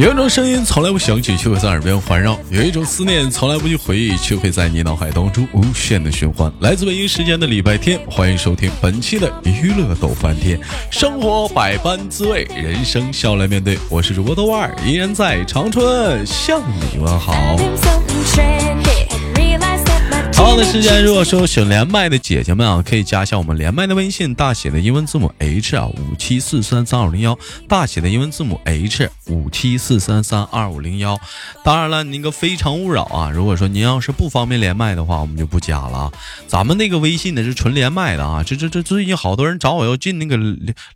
有一种声音从来不想起，却会在耳边环绕；有一种思念从来不去回忆，却会在你脑海当中无限的循环。来自北京时间的礼拜天，欢迎收听本期的娱乐逗翻天，生活百般滋味，人生笑来面对。我是主播豆瓣，依然在长春向你问好。好的时间，如果说想连麦的姐姐们啊，可以加一下我们连麦的微信，大写的英文字母 H 啊，五七四三三二零幺，大写的英文字母 H 五七四三三二五零幺。当然了，那个非诚勿扰啊，如果说您要是不方便连麦的话，我们就不加了啊。咱们那个微信呢是纯连麦的啊，这这这最近好多人找我要进那个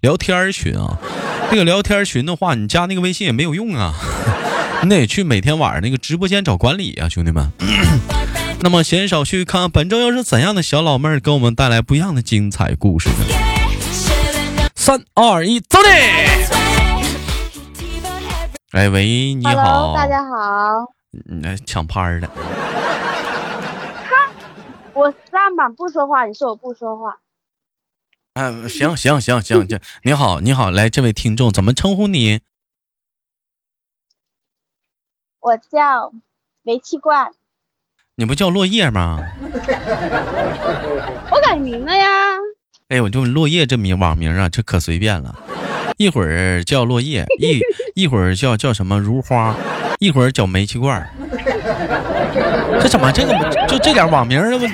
聊天群啊，那个聊天群的话，你加那个微信也没有用啊，你得去每天晚上那个直播间找管理啊，兄弟们。那么闲少叙，看看本周又是怎样的小老妹儿给我们带来不一样的精彩故事呢？三二一，走你！哎喂，你好，大家好。你来抢拍儿的。哈，我上板不说话，你说我不说话。嗯，行行行行行，你好你好，来这位听众怎么称呼你？我叫煤气罐。你不叫落叶吗？我改名了呀！哎，我就落叶这名网名啊，这可随便了，一会儿叫落叶，一一会儿叫叫什么如花，一会儿叫煤气罐。这怎么这个就这点网名这不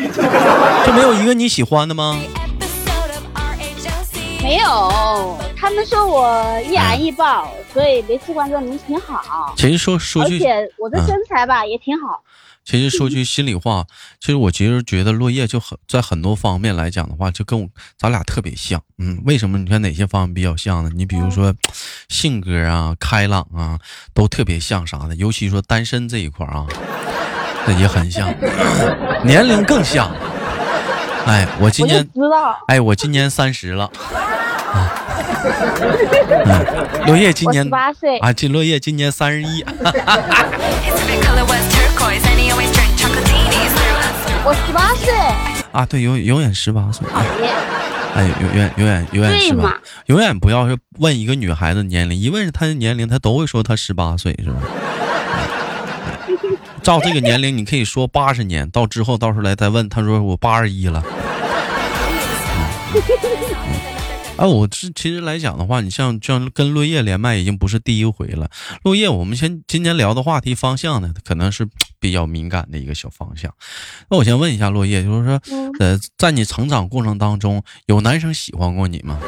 就没有一个你喜欢的吗？没有，他们说我易燃易爆，所以煤气罐这名挺好。其实说说句，而且我的身材吧也挺好。其实说句心里话，其实我其实觉得落叶就很在很多方面来讲的话，就跟我咱俩特别像。嗯，为什么？你看哪些方面比较像呢？你比如说性格啊、开朗啊，都特别像啥的。尤其说单身这一块啊，那也很像。年龄更像。哎，我今年知道。哎，我今年三十了。啊落叶今年八岁啊，这落叶今年三十一。我十八岁啊，对，永永远十八岁。哎，永远永远永远十八，永远不要是问一个女孩子年龄，一问她的年龄，她都会说她十八岁，是吧？照这个年龄，你可以说八十年，到之后到时候来再问，他说我八十一了。啊，我这其实来讲的话，你像像跟落叶连麦已经不是第一回了。落叶，我们先今天聊的话题方向呢，可能是比较敏感的一个小方向。那我先问一下落叶，就是说，呃，在你成长过程当中，有男生喜欢过你吗？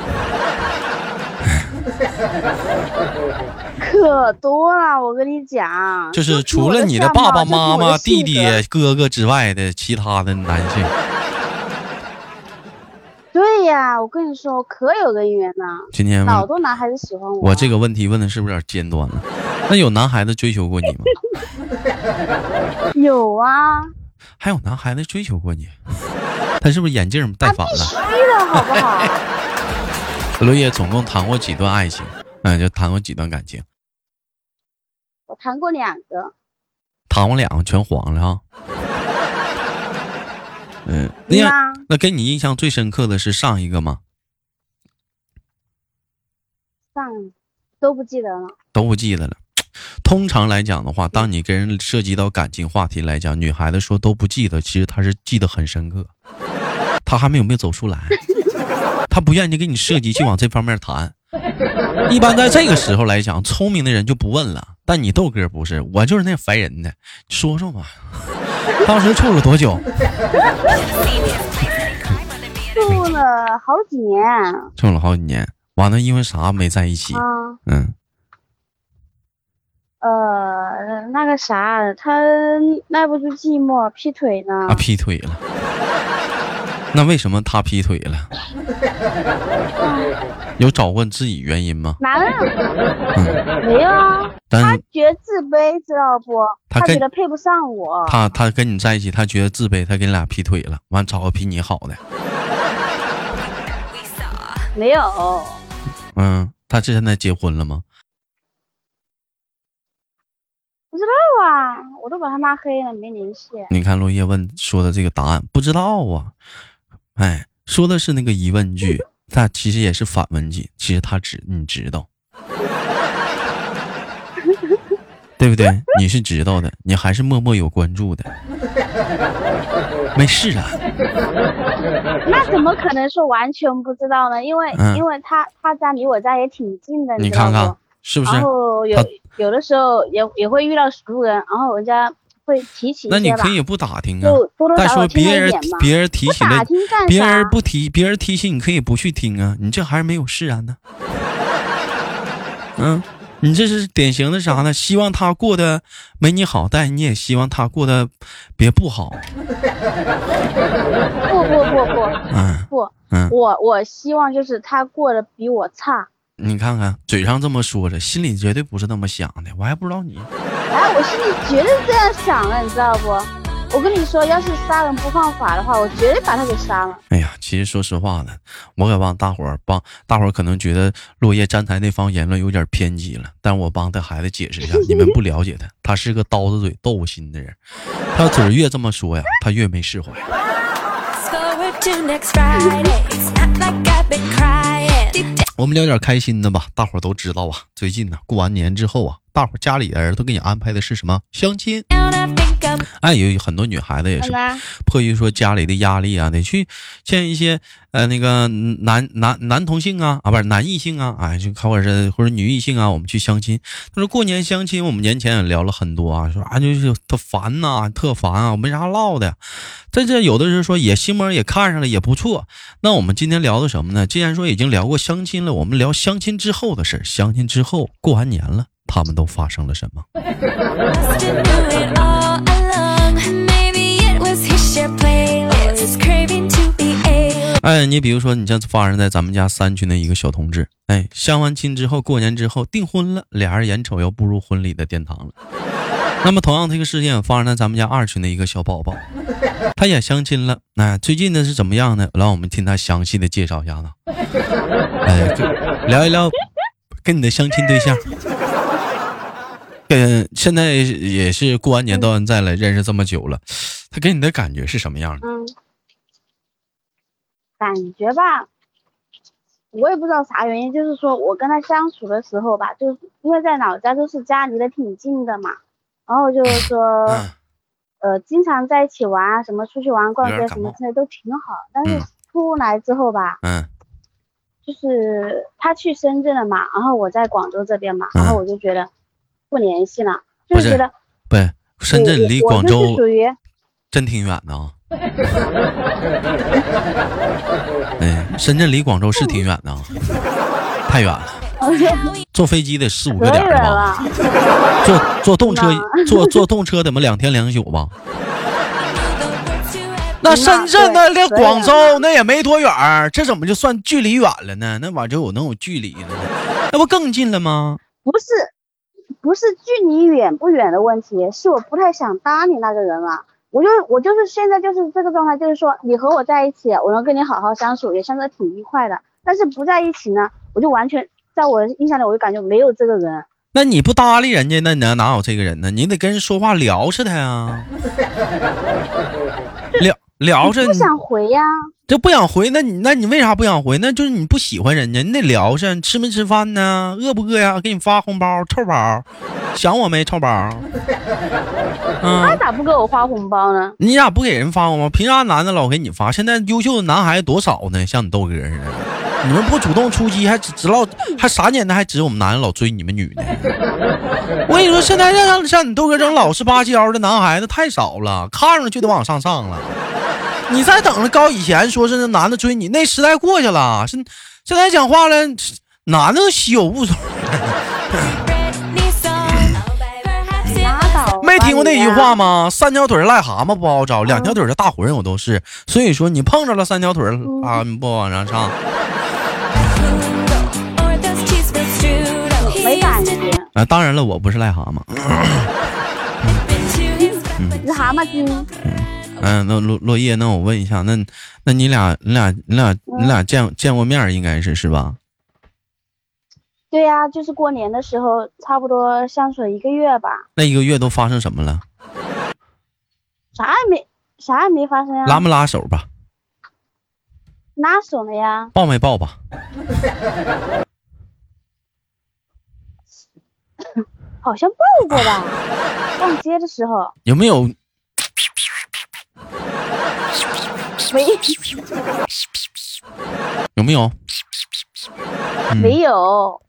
可多了，我跟你讲，就是除了你的爸爸妈妈、弟弟、哥哥之外的其他的男性。对呀，我跟你说，我可有人缘呢。今天好多男孩子喜欢我。我这个问题问的是不是有点尖端了？那有男孩子追求过你吗？有啊。还有男孩子追求过你？他是不是眼镜戴反了？必须的好不好？罗叶总共谈过几段爱情？嗯，就谈过几段感情？我谈过两个。谈过两个全黄了哈。嗯，那样那给你印象最深刻的是上一个吗？上都不记得了，都不记得了。通常来讲的话，当你跟人涉及到感情话题来讲，女孩子说都不记得，其实她是记得很深刻。她还没有没有走出来，她不愿意跟你涉及去往这方面谈。一般在这个时候来讲，聪明的人就不问了。但你豆哥不是，我就是那烦人的，说说吧。当时处了多久？处了好几年。处了好几年，完了因为啥没在一起？嗯。呃，那个啥，他耐不住寂寞，劈腿呢。啊，劈腿了。那为什么他劈腿了？有找问自己原因吗？男人，没有啊。他觉得自卑，知道不？他觉得配不上我。他他跟你在一起，他觉得自卑，他给你俩劈腿了，完找个比你好的。没有。嗯，他这现在结婚了吗？不知道啊，我都把他拉黑了，没联系。你看落叶问说的这个答案，不知道啊。哎，说的是那个疑问句，他其实也是反问句，其实他知你知道。对不对？你是知道的，你还是默默有关注的。没事啊。那怎么可能是完全不知道呢？因为因为他他家离我家也挺近的，你看看是不是？然后有有的时候也也会遇到熟人，然后我家会提起。那你可以不打听啊。再说别人别人提起了，别人不提，别人提起你可以不去听啊。你这还是没有释然呢。嗯。你这是典型的啥呢？希望他过得没你好，但你也希望他过得别不好。不不不不，嗯不，嗯，我我希望就是他过得比我差。你看看，嘴上这么说着，心里绝对不是那么想的。我还不知道你。哎，我心里绝对这样想的，你知道不？我跟你说，要是杀人不犯法的话，我绝对把他给杀了。哎呀，其实说实话呢，我可帮大伙儿帮大伙儿可能觉得落叶站台那方言论有点偏激了，但我帮他孩子解释一下，你们不了解他，他是个刀子嘴豆腐心的人，他嘴越这么说呀，他越没释怀。我们聊点开心的吧，大伙都知道啊，最近呢过完年之后啊，大伙家里人都给你安排的是什么？相亲？哎，有很多女孩子也是迫于说家里的压力啊，得去见一些呃那个男男男同性啊啊，不是男异性啊，哎，就或者是或者女异性啊，我们去相亲。他说过年相亲，我们年前也聊了很多啊，说啊就是特烦呐，特烦啊，没啥唠的。在这有的人说也心门也看上了，也不错。那我们今天聊的什么呢？既然说已经聊过相亲了，我们聊相亲之后的事相亲之后过完年了，他们都发生了什么？哎，你比如说，你像发生在咱们家三群的一个小同志，哎，相完亲之后，过年之后订婚了，俩人眼瞅要步入婚礼的殿堂了。那么，同样这个事件发生在咱们家二群的一个小宝宝，他也相亲了。哎，最近呢是怎么样呢？让我们听他详细的介绍一下子。哎，聊一聊跟你的相亲对象。嗯，现在也是过完年到现在了，认识这么久了，他给你的感觉是什么样的？感觉吧，我也不知道啥原因，就是说我跟他相处的时候吧，就是因为在老家都是家离得挺近的嘛，然后就是 说，呃，经常在一起玩啊，什么出去玩、逛街什么之类都挺好。但是出来之后吧，嗯，就是他去深圳了嘛，然后我在广州这边嘛，然后我就觉得。不联系了，就是觉得不，深圳离广州属于真挺远的啊。哎，深圳离广州是挺远的啊，太远了，坐飞机得四五个点吧？坐坐动车，坐坐动车怎么两天两宿吧？那深圳那离广州那也没多远，这怎么就算距离远了呢？那玩意就有能有距离呢？那不更近了吗？不是。不是距离远不远的问题，是我不太想搭理那个人了。我就我就是现在就是这个状态，就是说你和我在一起，我能跟你好好相处，也相处挺愉快的。但是不在一起呢，我就完全在我的印象里，我就感觉没有这个人。那你不搭理人家，那哪哪有这个人呢？你得跟人说话聊着他呀，聊聊着。不想回呀。这不想回，那你那你为啥不想回？那就是你不喜欢人家，你得聊上，吃没吃饭呢？饿不饿呀？给你发红包，臭宝，想我没？臭包。他咋不给我发红包呢？你咋不给人发红包？凭啥男的老给你发？现在优秀的男孩子多少呢？像你豆哥似的，你们不主动出击，还只知道还啥年代，还指我们男的老追你们女的。我跟你说，现在像像你豆哥这种老实巴交的男孩子太少了，看上去都往上上了。你再等着高以前说是那男的追你，那时代过去了。现现在讲话了，男的稀有物种。没听过那句话吗？三条腿癞蛤蟆不好找，两条腿的大活人我都是。所以说你碰着了三条腿啊，不往上上。没感觉啊，当然了，我不是癞蛤蟆。你是蛤蟆精。嗯，那落落叶，那我问一下，那那你俩，你俩，你俩，你俩见见过面，应该是是吧？对呀，就是过年的时候，差不多相处一个月吧。那一个月都发生什么了？啥也没，啥也没发生呀。拉没拉手吧？拉手了呀。抱没抱吧？好像抱过吧？逛街的时候有没有？没有没有？没有。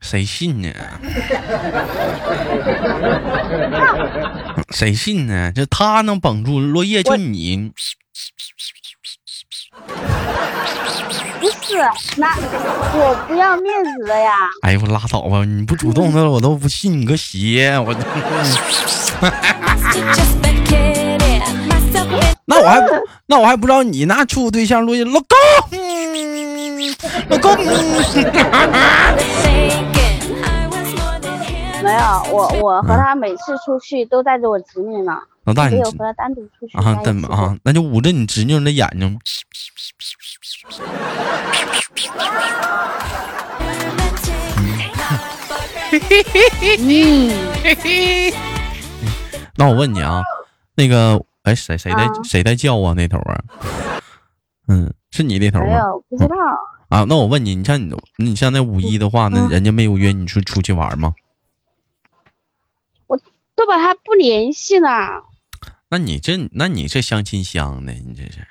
谁信呢？谁信呢？这他能绑住落叶，就你。不是，那我不要面子的呀。哎呦，我拉倒吧！你不主动的，我都不信你个邪！我。那我还那我还不知道你那处对象录音老公，老公。没有，我我和他每次出去都带着我侄女呢。老大，你有和他单独出去啊？怎么啊？那就捂着你侄女的眼睛。那我问你啊，那个，哎，谁谁在谁在叫啊？那头啊？嗯，是你那头吗？没有，不知道。啊，那我问你，你像你，你像那五一的话，那人家没有约你出出去玩吗？我都把他不联系了，那你这那你这相亲相的，你这是，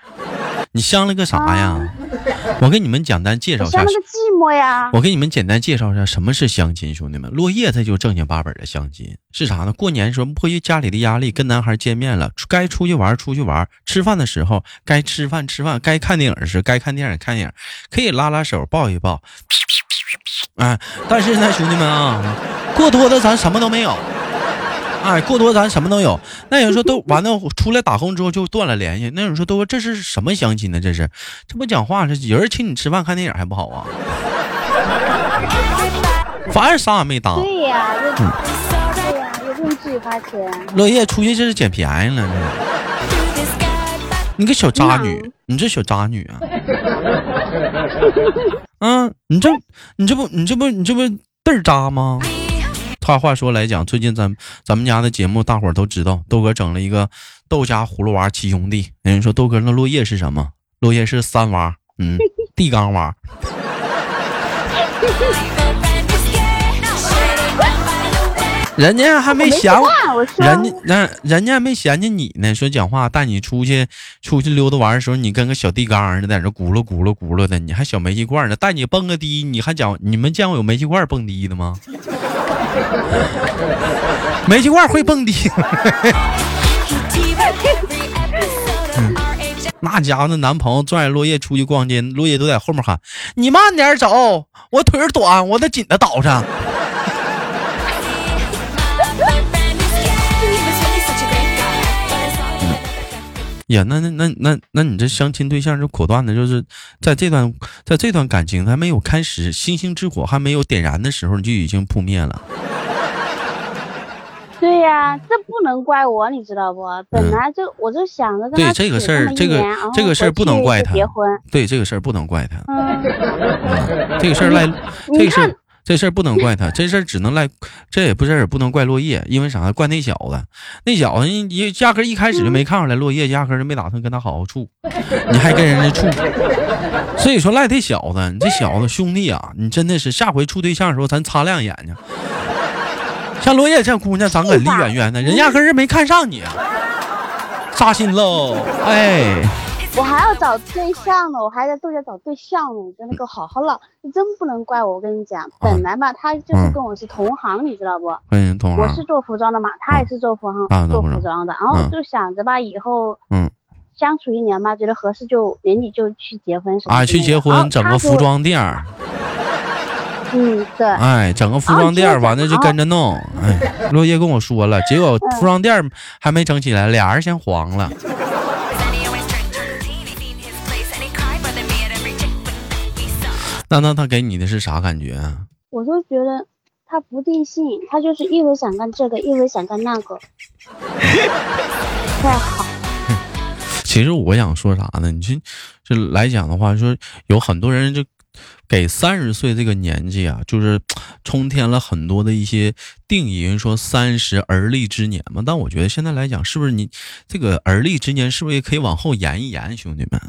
你相了个啥呀？我给你们简单介绍一下，寂寞呀。我给你们简单介绍一下什么是相亲，兄弟们，落叶他就正经八本的相亲是啥呢？过年时候迫于家里的压力，跟男孩见面了，该出去玩出去玩，吃饭的时候该吃饭吃饭，该看电影时该看电影看电影，可以拉拉手抱一抱，哎，但是呢，兄弟们啊，过多的咱什么都没有。哎，过多咱什么都有。那有人说都完了，出来打工之后就断了联系。那有人说都说这是什么相亲呢？这是，这不讲话，这有人请你吃饭看电影还不好啊？反正啥也没搭。对呀，对呀，又不用自己花钱。落叶出去这是捡便宜了，你个小渣女，你这小渣女啊！嗯，你这你这不你这不你这不嘚儿渣吗？话话说来讲，最近咱咱们家的节目，大伙儿都知道，豆哥整了一个豆家葫芦娃七兄弟。人说豆哥那落叶是什么？落叶是三娃，嗯，地缸娃。人家还没嫌我，人家人人家还没嫌弃你呢。说讲话带你出去出去溜达玩的时候，你跟个小地缸似的，在这咕噜咕噜咕噜的，你还小煤气罐呢。带你蹦个迪，你还讲你们见过有煤气罐蹦迪的吗？煤气罐会蹦迪，那家伙那男朋友拽着落叶出去逛街，落叶都在后面喊：“你慢点走，我腿短，我得紧着倒上。”呀，那那那那那你这相亲对象就果断的，就是在这段在这段感情还没有开始，星星之火还没有点燃的时候，你就已经扑灭了。对呀，这不能怪我，你知道不？本来就我就想着对这个事儿，这个这个事儿不能怪他。对这个事儿不能怪他。这个事儿赖，这个事儿这事儿不能怪他，这事儿只能赖，这也不是也不能怪落叶，因为啥？怪那小子，那小子一压根一开始就没看出来，落叶压根就没打算跟他好好处，你还跟人家处，所以说赖这小子，你这小子兄弟啊，你真的是下回处对象的时候，咱擦亮眼睛。像落叶这姑娘长得离远远的，人压根儿没看上你，扎心喽！哎，我还要找对象呢，我还在豆家找对象呢，你真的给我好好唠，你真不能怪我。我跟你讲，本来嘛，他就是跟我是同行，你知道不？嗯，同行。我是做服装的嘛，他也是做服装，做服装的。然后就想着吧，以后嗯，相处一年嘛，觉得合适就年底就去结婚什么啊，去结婚，整个服装店。嗯，对，哎，整个服装店完了就跟着弄。哎，落叶跟我说了，结果服装店还没整起来，俩人先黄了。那那他给你的是啥感觉？啊我就觉得他不定性，他就是一会想干这个，一会想干那个。太好。其实我想说啥呢？你这这来讲的话，说有很多人就。给三十岁这个年纪啊，就是 充填了很多的一些定义。人说三十而立之年嘛，但我觉得现在来讲，是不是你这个而立之年，是不是也可以往后延一延，兄弟们？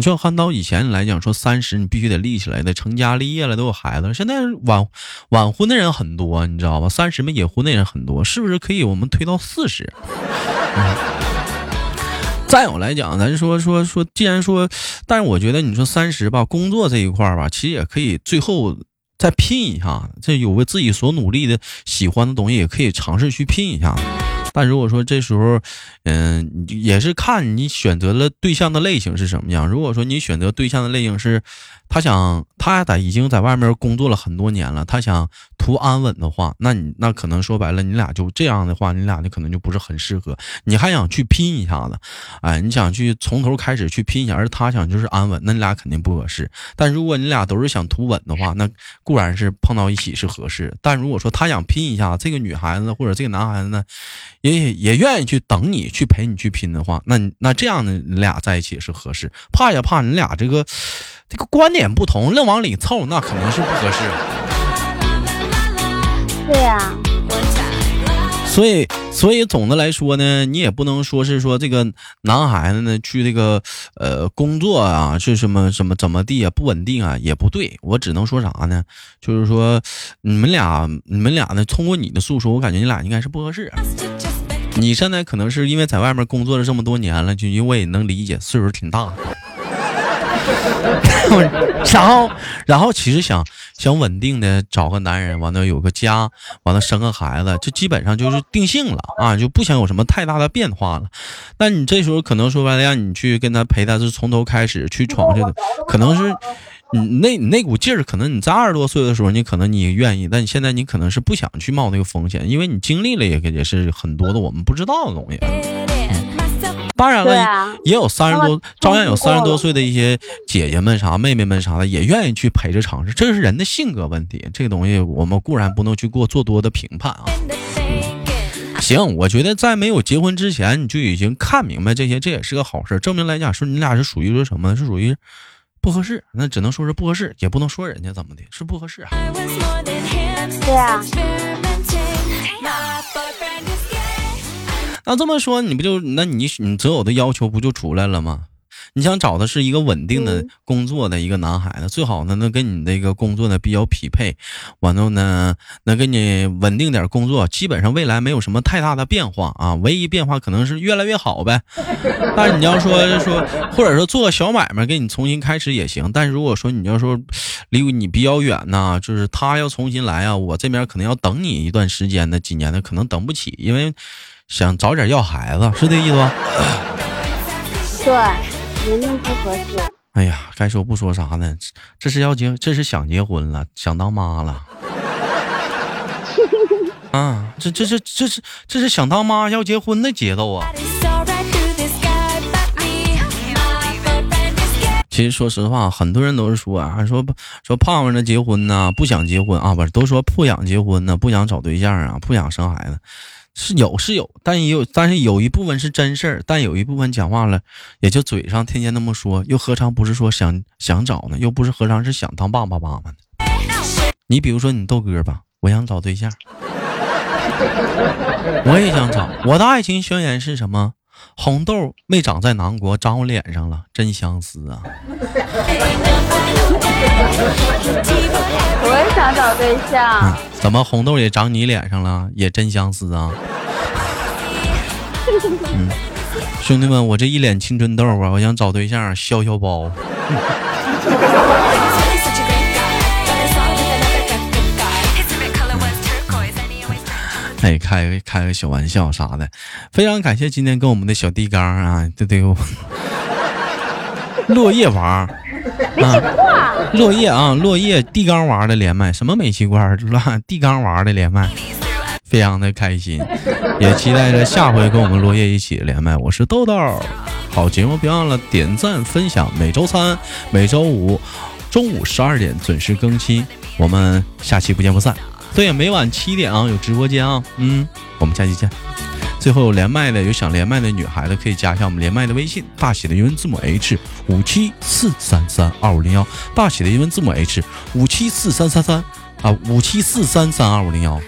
你说看到以前来讲，说三十你必须得立起来的，成家立业了，都有孩子。现在晚晚婚的人很多，你知道吧？三十没结婚的人很多，是不是可以我们推到四十？再有来讲，咱说说说，既然说，但是我觉得你说三十吧，工作这一块吧，其实也可以最后再拼一下，这有个自己所努力的、喜欢的东西，也可以尝试去拼一下。但如果说这时候，嗯，也是看你选择了对象的类型是什么样。如果说你选择对象的类型是，他想他在已经在外面工作了很多年了，他想图安稳的话，那你那可能说白了，你俩就这样的话，你俩就可能就不是很适合。你还想去拼一下子，哎，你想去从头开始去拼一下，而他想就是安稳，那你俩肯定不合适。但如果你俩都是想图稳的话，那固然是碰到一起是合适。但如果说他想拼一下，这个女孩子或者这个男孩子呢？也也愿意去等你去陪你去拼的话，那那这样的你俩在一起是合适。怕也怕你俩这个这个观点不同，愣往里凑，那肯定是不合适。对呀。所以，所以总的来说呢，你也不能说是说这个男孩子呢去这个呃工作啊是什么什么怎么地啊不稳定啊也不对，我只能说啥呢？就是说你们俩你们俩呢，通过你的诉说，我感觉你俩应该是不合适。你现在可能是因为在外面工作了这么多年了，就因为也能理解，岁数挺大。然后，然后其实想想稳定的找个男人，完了有个家，完了生个孩子，这基本上就是定性了啊，就不想有什么太大的变化了。那你这时候可能说白了，让你去跟他陪他，是从头开始去闯去的，可能是你那那股劲儿，可能你在二十多岁的时候，你可能你愿意，但你现在你可能是不想去冒那个风险，因为你经历了也也是很多的我们不知道的东西。当然了，也有三十多，照样有三十多岁的一些姐姐们啥、妹妹们啥的，也愿意去陪着尝试。这是人的性格问题，这个东西我们固然不能去过做多的评判啊。行，我觉得在没有结婚之前，你就已经看明白这些，这也是个好事。证明来讲，说你俩是属于说什么？是属于不合适，那只能说是不合适，也不能说人家怎么的，是不合适。对啊。那这么说，你不就那你你择偶的要求不就出来了吗？你想找的是一个稳定的工作的一个男孩子，最好呢能跟你这个工作呢比较匹配，完了呢能跟你稳定点工作，基本上未来没有什么太大的变化啊，唯一变化可能是越来越好呗。但是你要说说，或者说做个小买卖给你重新开始也行。但是如果说你要说离你比较远呢，就是他要重新来啊，我这边可能要等你一段时间的，几年的可能等不起，因为。想早点要孩子，是这意思吧？对，年龄不合适。哎呀，该说不说啥呢？这是要结，这是想结婚了，想当妈了。啊，这这是这是这是想当妈要结婚的节奏啊！其实说实话，很多人都是说啊，说说胖胖的结婚呢，不想结婚啊，不是都说不想结婚呢，不想找对象啊，不想生孩子。是有是有，但也有，但是有一部分是真事儿，但有一部分讲话了，也就嘴上天天那么说，又何尝不是说想想找呢？又不是何尝是想当爸爸妈妈呢？你比如说你豆哥吧，我想找对象，我也想找。我的爱情宣言是什么？红豆没长在南国，长我脸上了，真相思啊！我也想找对象。怎么红豆也长你脸上了？也真相思啊！嗯，兄弟们，我这一脸青春痘啊，我想找对象消消包。哎，开个开个小玩笑啥的，非常感谢今天跟我们的小地缸啊，对对，落叶娃啊，落叶啊，落叶地缸娃的连麦，什么煤气罐，乱地缸娃的连麦，非常的开心，也期待着下回跟我们落叶一起连麦。我是豆豆，好节目别忘了点赞分享，每周三、每周五中午十二点准时更新，我们下期不见不散。对，每晚七点啊，有直播间啊，嗯，我们下期见。最后有连麦的，有想连麦的女孩子可以加一下我们连麦的微信，大写的英文字母 H 五七四三三二五零幺，大写的英文字母 H 五七四三三三啊，五七四三三二五零幺。